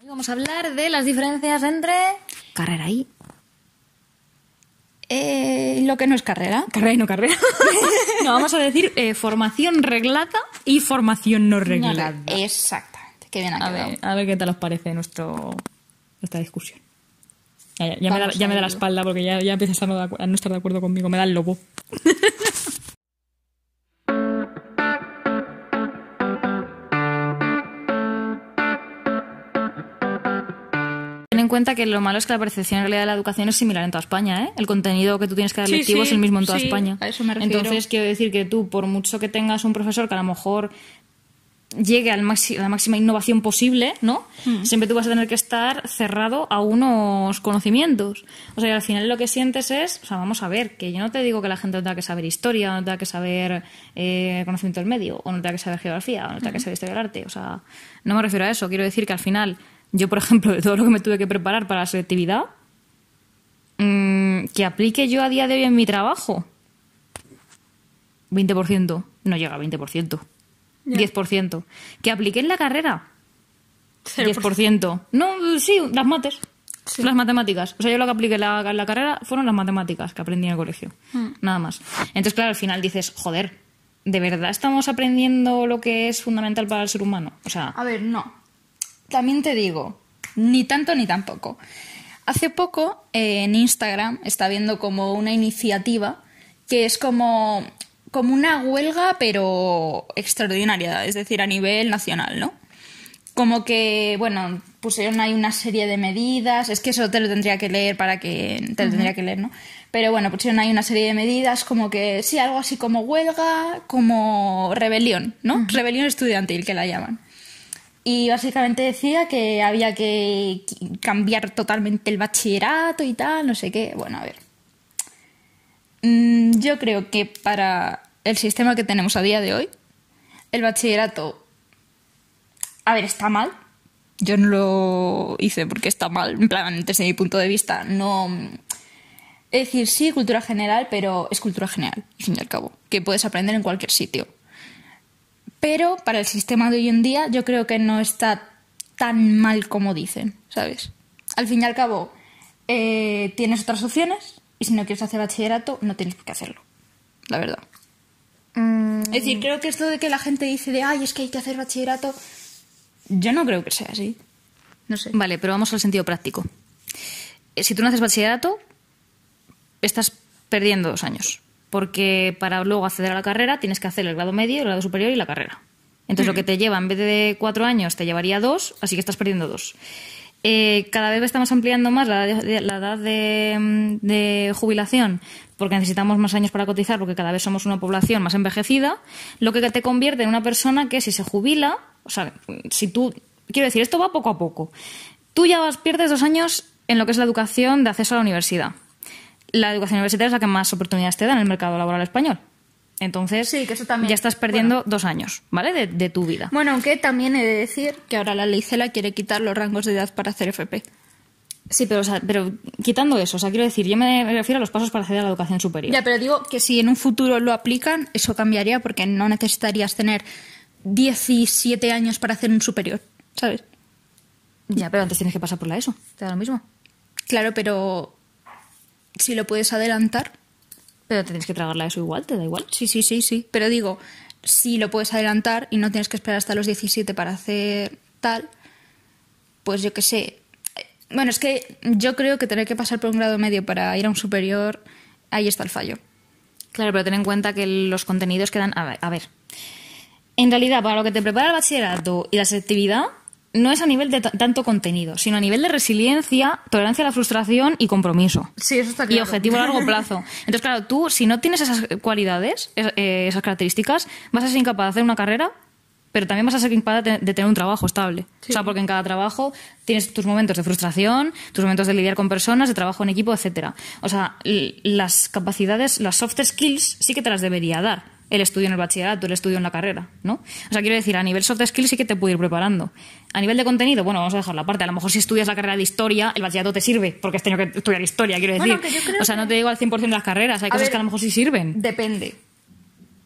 Hoy vamos a hablar de las diferencias entre carrera y Eh, lo que no es carrera. carrera y no carrera. no, vamos a decir eh, formación reglada y formación no reglada. Exactamente. Qué bien ha A quedado. ver, a ver qué tal os parece nuestro, nuestra discusión. Ya, ya, ya me da, Vamos ya a me da la espalda porque ya, ya empiezas a no, de acu- a no estar de acuerdo conmigo. Me da el lobo. Ten en cuenta que lo malo es que la percepción en realidad de la educación es similar en toda España, ¿eh? El contenido que tú tienes que dar Sí, lectivo sí, es el mismo en toda sí, España. a eso me refiero. Entonces, quiero decir que tú, por mucho que tengas un profesor que a lo mejor llegue al a la máxima innovación posible, ¿no? Hmm. Siempre tú vas a tener que estar cerrado a unos conocimientos. O sea, y al final lo que sientes es, o sea, vamos a ver, que yo no te digo que la gente no tenga que saber historia, o no tenga que saber eh, conocimiento del medio, o no tenga que saber geografía, o no tenga que saber historia del arte. O sea, no me refiero a eso. Quiero decir que al final, yo, por ejemplo, de todo lo que me tuve que preparar para la selectividad, mm, que aplique yo a día de hoy en mi trabajo, 20%. No llega a 20%. 10%. Que apliqué en la carrera. 10%. No, sí, las mates. Las matemáticas. O sea, yo lo que apliqué en la, en la carrera fueron las matemáticas que aprendí en el colegio. Nada más. Entonces, claro, al final dices, joder, ¿de verdad estamos aprendiendo lo que es fundamental para el ser humano? O sea, A ver, no. También te digo, ni tanto ni tampoco. Hace poco eh, en Instagram está viendo como una iniciativa que es como, como una huelga, pero extraordinaria, es decir, a nivel nacional, ¿no? Como que, bueno, pusieron ahí una serie de medidas, es que eso te lo tendría que leer para que te lo tendría que leer, ¿no? Pero bueno, pusieron ahí una serie de medidas como que, sí, algo así como huelga, como rebelión, ¿no? Rebelión estudiantil, que la llaman. Y básicamente decía que había que cambiar totalmente el bachillerato y tal, no sé qué. Bueno, a ver. Mm, Yo creo que para el sistema que tenemos a día de hoy, el bachillerato, a ver, está mal. Yo no lo hice porque está mal, en plan, desde mi punto de vista, no... Es decir, sí, cultura general, pero es cultura general, al fin y al cabo, que puedes aprender en cualquier sitio. Pero para el sistema de hoy en día yo creo que no está tan mal como dicen, ¿sabes? Al fin y al cabo, eh, tienes otras opciones y si no quieres hacer bachillerato, no tienes por qué hacerlo, la verdad. Es decir, creo que esto de que la gente dice de, ay, es que hay que hacer bachillerato, yo no creo que sea así. No sé. Vale, pero vamos al sentido práctico. Eh, Si tú no haces bachillerato, estás perdiendo dos años. Porque para luego acceder a la carrera tienes que hacer el grado medio, el grado superior y la carrera. Entonces lo que te lleva, en vez de cuatro años, te llevaría dos, así que estás perdiendo dos. Eh, cada vez estamos ampliando más la edad, de, la edad de, mm, de jubilación porque necesitamos más años para cotizar, porque cada vez somos una población más envejecida, lo que te convierte en una persona que si se jubila, o sea, si tú, quiero decir, esto va poco a poco. Tú ya vas, pierdes dos años en lo que es la educación de acceso a la universidad. La educación universitaria es la que más oportunidades te da en el mercado laboral español. Entonces, Sí, que eso también. ya estás perdiendo dos años, ¿vale? De, de tu vida. Bueno, aunque también he de decir que ahora la ley CELA quiere quitar los rangos de edad para hacer FP. Sí, pero, o sea, pero quitando eso, o sea, quiero decir, yo me refiero a los pasos para acceder a la educación superior. Ya, pero digo que si en un futuro lo aplican, eso cambiaría porque no necesitarías tener 17 años para hacer un superior, ¿sabes? Ya, pero antes tienes que pasar por la ESO, te da lo mismo. Claro, pero si lo puedes adelantar, Pero te tienes que tragar la ESO igual, te da igual. sí, sí, sí, sí. Pero digo, si lo puedes adelantar y no tienes que esperar hasta los 17 para hacer tal, pues yo qué sé. Bueno, es que yo creo que tener que pasar por un grado medio para ir a un superior, ahí está el fallo. Claro, pero ten en cuenta que los contenidos quedan. A ver, a ver. En realidad, para lo que te prepara el bachillerato y la selectividad, no es a nivel de ta- tanto contenido, sino a nivel de resiliencia, tolerancia a la frustración y compromiso. Sí, eso está Y objetivo a largo plazo. Entonces, claro, tú, si no tienes esas cualidades, es- eh, esas características, vas a ser incapaz de hacer una carrera, pero también vas a ser incapaz de, tener un trabajo estable. O sea, porque en cada trabajo tienes tus momentos de frustración, tus momentos de lidiar con personas, de trabajo en equipo, etcétera. O sea, las capacidades, las soft skills, sí que te las debería dar el estudio en el bachillerato, el estudio en la carrera, ¿no? O sea, quiero decir, a nivel soft skills sí que te puede ir preparando. A nivel de contenido, bueno, vamos a dejarlo aparte. A lo mejor si estudias la carrera de historia, el bachillerato te sirve, porque has tenido que estudiar historia, quiero decir. Bueno, que yo creo o sea, no te digo al 100% de las carreras, hay A cosas ver, que a lo mejor sí sirven. Depende.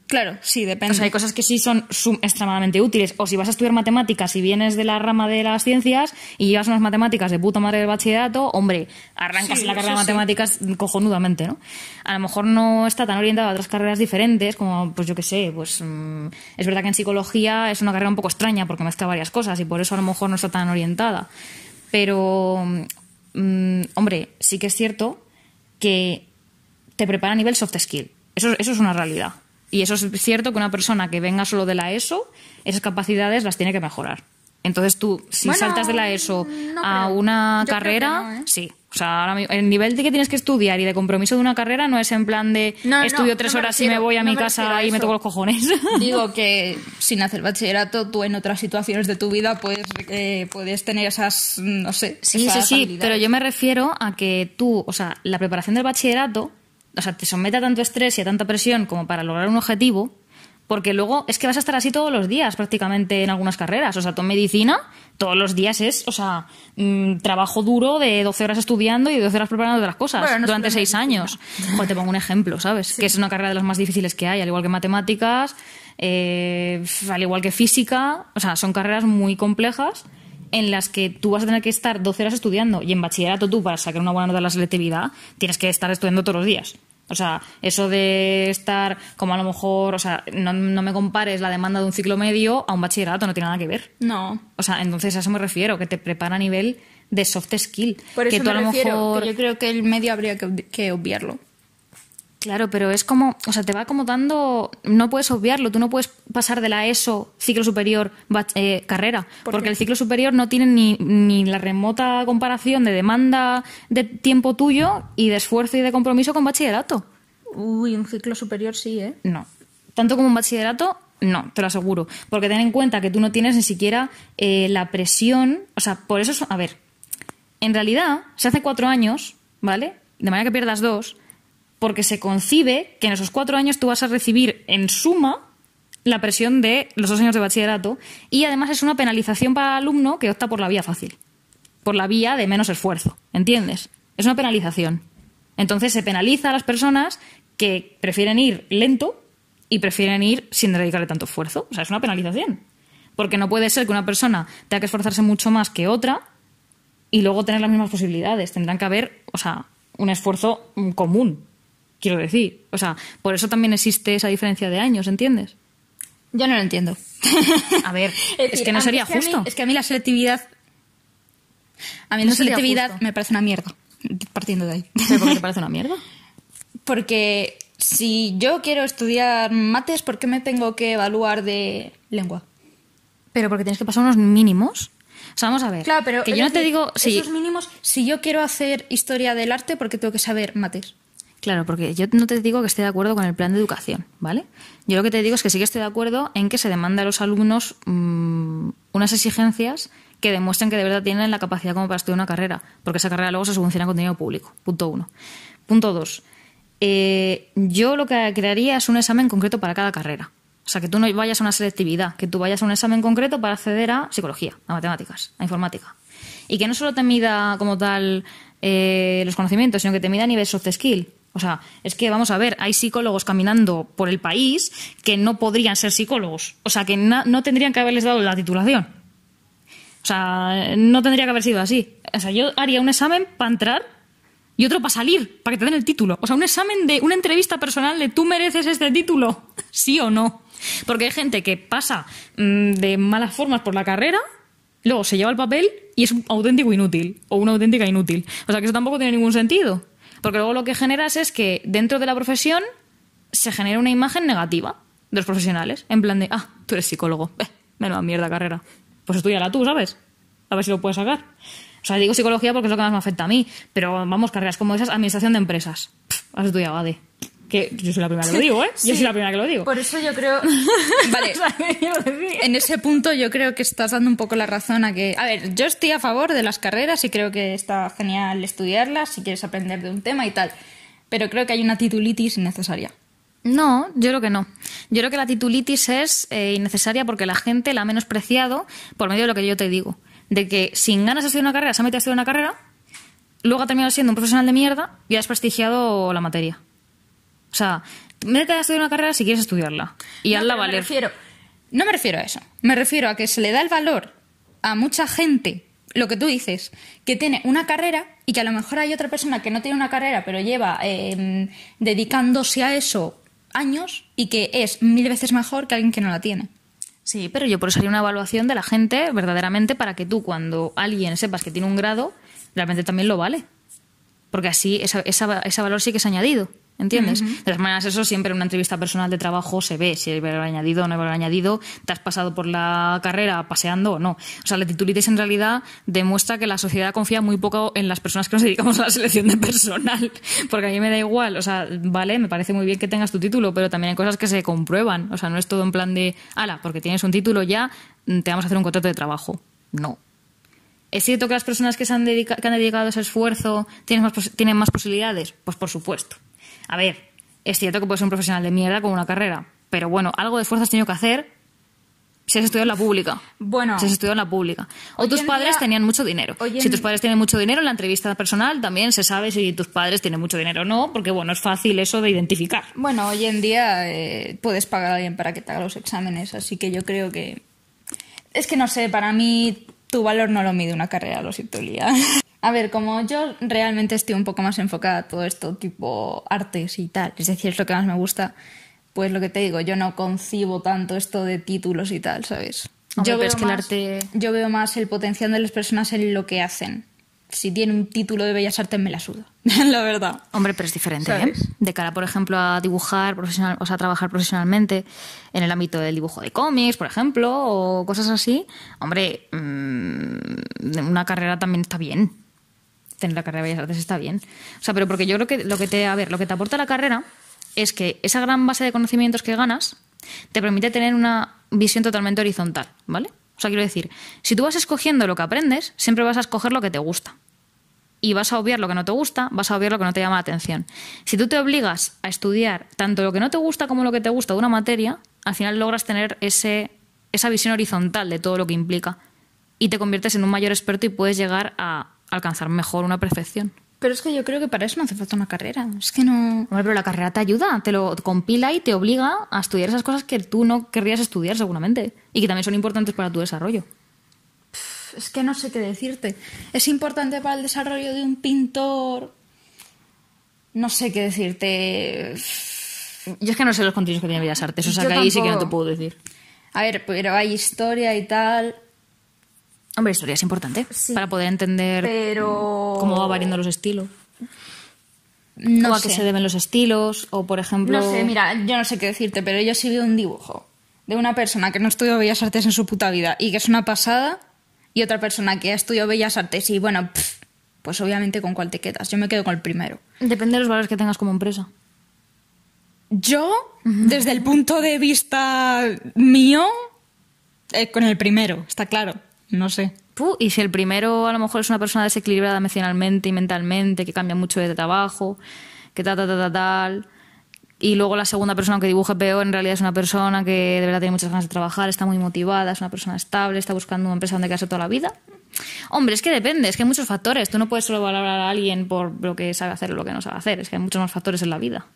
Claro, sí, depende. O sea, hay cosas que sí son extremadamente útiles. O si vas a estudiar matemáticas y vienes de la rama de las ciencias y llevas unas matemáticas de puta madre del bachillerato, hombre, arrancas Sí, la carrera de sí. matemáticas cojonudamente, ¿no? A lo mejor no está tan orientada a otras carreras diferentes, como, pues yo qué sé, pues mm, es verdad que en psicología es una carrera un poco extraña porque mezcla varias cosas y por eso a lo mejor no está tan orientada. Pero, mm, hombre, sí que es cierto que te prepara a nivel soft skill. Eso, eso es una realidad. Y eso es cierto que una persona que venga solo de la ESO, esas capacidades las tiene que mejorar. Entonces tú, si Bueno, saltas de la ESO no a una Yo carrera, no, ¿eh? sí. O sea, ahora mismo, el nivel de que tienes que estudiar y de compromiso de una carrera no es en plan de No, estudio tres horas y me voy a mi casa a y me toco los cojones. Digo que sin hacer bachillerato, tú en otras situaciones de tu vida puedes, eh, puedes tener esas, no sé. Sí, sí, esas sí, habilidades. pero yo me refiero a que tú, o sea, la preparación del bachillerato, o sea, te somete a tanto estrés y a tanta presión como para lograr un objetivo, porque luego es que vas a estar así todos los días prácticamente en algunas carreras. O sea, en medicina todos los días es, o sea, mm, trabajo duro de 12 horas estudiando y 12 horas preparando otras cosas Bueno, no es durante seis años. Pues te pongo un ejemplo, ¿sabes? Que es una carrera de las más difíciles que hay, al igual que matemáticas, eh, al igual que física. O sea, son carreras muy complejas en las que tú vas a tener que estar 12 horas estudiando y en bachillerato tú, para sacar una buena nota de la selectividad, tienes que estar estudiando todos los días. O sea, eso de estar como a lo mejor, o sea, no, no me compares la demanda de un ciclo medio a un bachillerato, no tiene nada que ver. No. O sea, entonces a eso me refiero, que te prepara a nivel de soft skill. Por eso que tú me a lo refiero, mejor. que yo creo que el medio habría que, que obviarlo. Claro, pero es como, o sea, te va como dando, no puedes obviarlo, tú no puedes pasar de la ESO, ciclo superior, eh, carrera, ¿Por porque el ciclo superior no tiene ni, ni la remota comparación de demanda de tiempo tuyo y de esfuerzo y de compromiso con bachillerato. Uy, un ciclo superior sí, ¿eh? No. Tanto como un bachillerato, no, te lo aseguro. Porque ten en cuenta que tú no tienes ni siquiera eh, la presión. O sea, por eso. es- A ver, en realidad, se hace cuatro años, ¿vale? De manera que pierdas dos, porque se concibe que en esos cuatro años tú vas a recibir en suma la presión de los dos años de bachillerato y además es una penalización para el alumno que opta por la vía fácil, por la vía de menos esfuerzo, ¿entiendes? Es una penalización. Entonces se penaliza a las personas que prefieren ir lento y prefieren ir sin dedicarle tanto esfuerzo. O sea, es una penalización. Porque no puede ser que una persona tenga que esforzarse mucho más que otra y luego tener las mismas posibilidades. Tendrán que haber, o sea, un esfuerzo mm, común, quiero decir. O sea, por eso también existe esa diferencia de años, ¿entiendes? Yo no lo entiendo. A ver, es, decir, que no sería mí- justo. es que a mí la selectividad. A mí No la selectividad justo. me parece una mierda. Partiendo de ahí. ¿Pero por qué te parece una mierda? Porque si yo quiero estudiar mates, ¿por qué me tengo que evaluar de lengua? Pero porque tienes que pasar unos mínimos. O sea, vamos a ver. Claro, pero. Que yo no te digo. Sí, Esos mínimos, si yo quiero hacer historia del arte, ¿por qué tengo que saber mates? Claro, porque yo no te digo que esté de acuerdo con el plan de educación, ¿vale? Yo lo que te digo es que sí que estoy de acuerdo en que se demanda a los alumnos mm, unas exigencias que demuestren que de verdad tienen la capacidad como para estudiar una carrera, porque esa carrera luego se subvenciona con dinero público. Punto uno. Punto dos. eh, yo lo que crearía es un examen concreto para cada carrera. O sea, que tú no vayas a una selectividad, que tú vayas a un examen concreto para acceder a psicología, a matemáticas, a informática. Y que no solo te mida como tal eh, los conocimientos, sino que te mida a nivel soft skill. O sea, es que vamos a ver, hay psicólogos caminando por el país que no podrían ser psicólogos. O sea, que no tendrían que haberles dado la titulación. O sea, no tendría que haber sido así. O sea, yo haría un examen para entrar y otro para salir, para que te den el título. O sea, un examen de una entrevista personal de tú mereces este título, sí o no. Porque hay gente que pasa mm, de malas formas por la carrera, luego se lleva el papel y es un auténtico inútil o una auténtica inútil. O sea, que eso tampoco tiene ningún sentido. Porque luego lo que generas es que dentro de la profesión se genera una imagen negativa de los profesionales. En plan de, ah, tú eres psicólogo. Eh, menuda mierda carrera. Pues estudiala tú, ¿sabes? A ver si lo puedes sacar. O sea, digo psicología porque es lo que más me afecta a mí. Pero vamos, carreras como esas, administración de empresas. Pff, has estudiado ADE. Que yo soy la primera que lo digo, ¿eh? Yo soy la primera que lo digo. Por eso yo creo. vale. En ese punto yo creo que estás dando un poco la razón a que... A ver, yo estoy a favor de las carreras y creo que está genial estudiarlas si quieres aprender de un tema y tal. Pero creo que hay una titulitis innecesaria. No, yo creo que no. Yo creo que la titulitis es eh, innecesaria porque la gente la ha menospreciado por medio de lo que yo te digo. De que sin ganas de estudiar una carrera se ha metido a estudiar una carrera, luego ha terminado siendo un profesional de mierda y ha desprestigiado la materia. O sea, Métete a estudiar una carrera si quieres estudiarla. Y No, hazla pero me valer. refiero- no me refiero a eso. Me refiero a que se le da el valor a mucha gente, lo que tú dices, que tiene una carrera y que a lo mejor hay otra persona que no tiene una carrera, pero lleva eh, dedicándose a eso años y que es mil veces mejor que alguien que no la tiene. Sí, pero yo por eso haría una evaluación de la gente verdaderamente para que tú, cuando alguien sepas que tiene un grado, realmente también lo vale. Porque así esa, esa- ese valor sí que es añadido. ¿Entiendes? De todas maneras, eso siempre en una entrevista personal de trabajo se ve si hay valor añadido o no hay valor añadido, te has pasado por la carrera paseando o no. O sea, la titulitis en realidad demuestra que la sociedad confía muy poco en las personas que nos dedicamos a la selección de personal. Porque a mí me da igual, o sea, vale, me parece muy bien que tengas tu título, pero también hay cosas que se comprueban. O sea, no es todo en plan de, ala, porque tienes un título ya, mm, te vamos a hacer un contrato de trabajo. No. ¿Es cierto que las personas que, se han, dedica- que han dedicado ese esfuerzo tienen más, tienen más posibilidades? Pues por supuesto. A ver, es cierto que puedes ser un profesional de mierda con una carrera, pero bueno, algo de esfuerzo has tenido que hacer si has estudiado en la pública. Bueno. Si has estudiado en la pública. O tus padres día- tenían mucho dinero. Si tus padres tienen mucho dinero, en la entrevista personal también se sabe si tus padres tienen mucho dinero o no, porque bueno, es fácil eso de identificar. Bueno, hoy en día eh, puedes pagar a alguien para que te haga los exámenes, así que yo creo que... Es que no sé, para mí tu valor no lo mide una carrera, lo siento, Lía. A ver, como yo realmente estoy un poco más enfocada a todo esto, tipo artes y tal, es decir, es lo que más me gusta, pues lo que te digo, yo no concibo tanto esto de títulos y tal, ¿sabes? Hombre, yo es que el más- arte- Yo veo más el potencial de las personas en lo que hacen. Si tiene un título de Bellas Artes, me la suda. la verdad. Hombre, pero es diferente, ¿eh? De cara, por ejemplo, a dibujar profesional, o sea, a trabajar profesionalmente en el ámbito del dibujo de cómics, por ejemplo, o cosas así. Hombre, mm, una carrera también está bien. Tener la carrera de Bellas Artes está bien. O sea, pero porque yo creo que lo que te, a ver, lo que te aporta la carrera es que esa gran base de conocimientos que ganas te permite tener una visión totalmente horizontal, ¿vale? O sea, quiero decir, si tú vas escogiendo lo que aprendes, siempre vas a escoger lo que te gusta y vas a obviar lo que no te gusta, vas a obviar lo que no te llama la atención. Si tú te obligas a estudiar tanto lo que no te gusta como lo que te gusta de una materia, al final logras tener ese, esa visión horizontal de todo lo que implica y te conviertes en un mayor experto y puedes llegar a alcanzar mejor una perfección. Pero es que yo creo que para eso no hace falta una carrera. Es que no. Hombre, pero la carrera te ayuda, te lo compila y te obliga a estudiar esas cosas que tú no querrías estudiar seguramente y que también son importantes para tu desarrollo. Es que no sé qué decirte. Es importante para el desarrollo de un pintor. No sé qué decirte. Yo es que no sé los contenidos que tiene Bellas Artes, o sea Yo que ahí sí que no tampoco. te puedo decir. A ver, pero hay historia y tal. Hombre, historia es importante Sí. para poder entender Pero. cómo va variando los estilos. No o a sé. qué se deben los estilos, o por ejemplo... No sé, mira, yo no sé qué decirte, pero yo sí veo un dibujo de una persona que no estudió Bellas Artes en su puta vida y que es una pasada, y otra persona que ha estudiado Bellas Artes y bueno, pff, pues obviamente con cuál te quedas. Yo me quedo con el primero. Depende de los valores que tengas como empresa. Yo, desde el punto de vista mío, eh, con el primero, está claro. No sé. Y si el primero a lo mejor es una persona desequilibrada emocionalmente y mentalmente, que cambia mucho de trabajo, que tal, tal, tal, tal, tal, y luego la segunda persona que dibuje peor en realidad es una persona que de verdad tiene muchas ganas de trabajar, está muy motivada, es una persona estable, está buscando una empresa donde quedarse toda la vida. Hombre, es que depende, es que hay muchos factores. Tú no puedes solo valorar a alguien por lo que sabe hacer o lo que no sabe hacer, es que hay muchos más factores en la vida.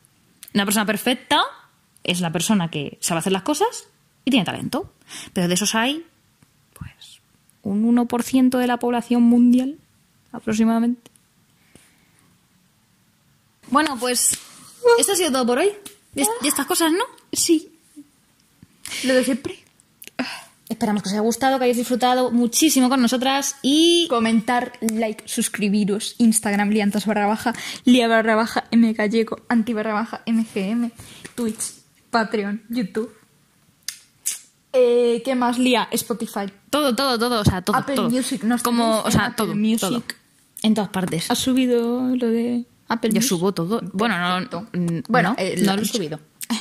Una persona perfecta es la persona que sabe hacer las cosas y tiene talento. Pero de esos hay, un 1% de la población mundial, aproximadamente. Bueno, pues, esto ha sido todo por hoy. Y, y estas cosas, ¿no? Sí. Lo de siempre. Esperamos que os haya gustado, que hayáis disfrutado muchísimo con nosotras y... Comentar, like, suscribiros, Instagram, liantas barra baja, lia barra baja, m gallego, anti barra baja, mgm, Twitch, Patreon, YouTube. Eh, ¿Qué más? Lía, Spotify. Todo, todo, todo, o sea, todo, Apple todo. Music, ¿nos Como, o sea, Apple todo, Music? todo. En todas partes. ¿Has subido lo de Apple Yo Music? subo todo. Bueno, no, mm, Bueno, no, eh, no lo he subido.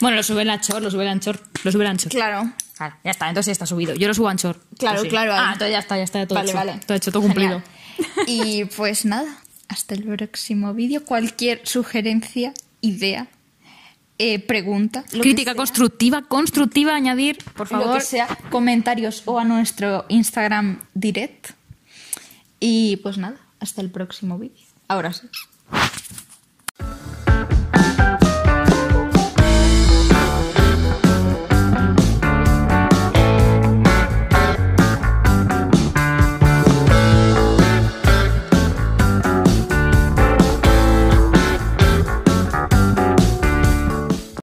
bueno, lo sube el Anchor, lo sube el Anchor, lo sube el Anchor. Claro. Claro, ya está, entonces ya está subido. Yo lo subo a Anchor. Claro, sí. claro, ahí. Ah, entonces ya está, ya está todo vale, hecho. vale. Todo hecho, todo cumplido. Y pues nada, hasta el próximo vídeo. Cualquier sugerencia, idea, eh, pregunta, Crítica constructiva, constructiva, añadir, por lo favor. que sea, comentarios o a nuestro Instagram direct. Y pues nada, hasta el próximo vídeo. Ahora sí.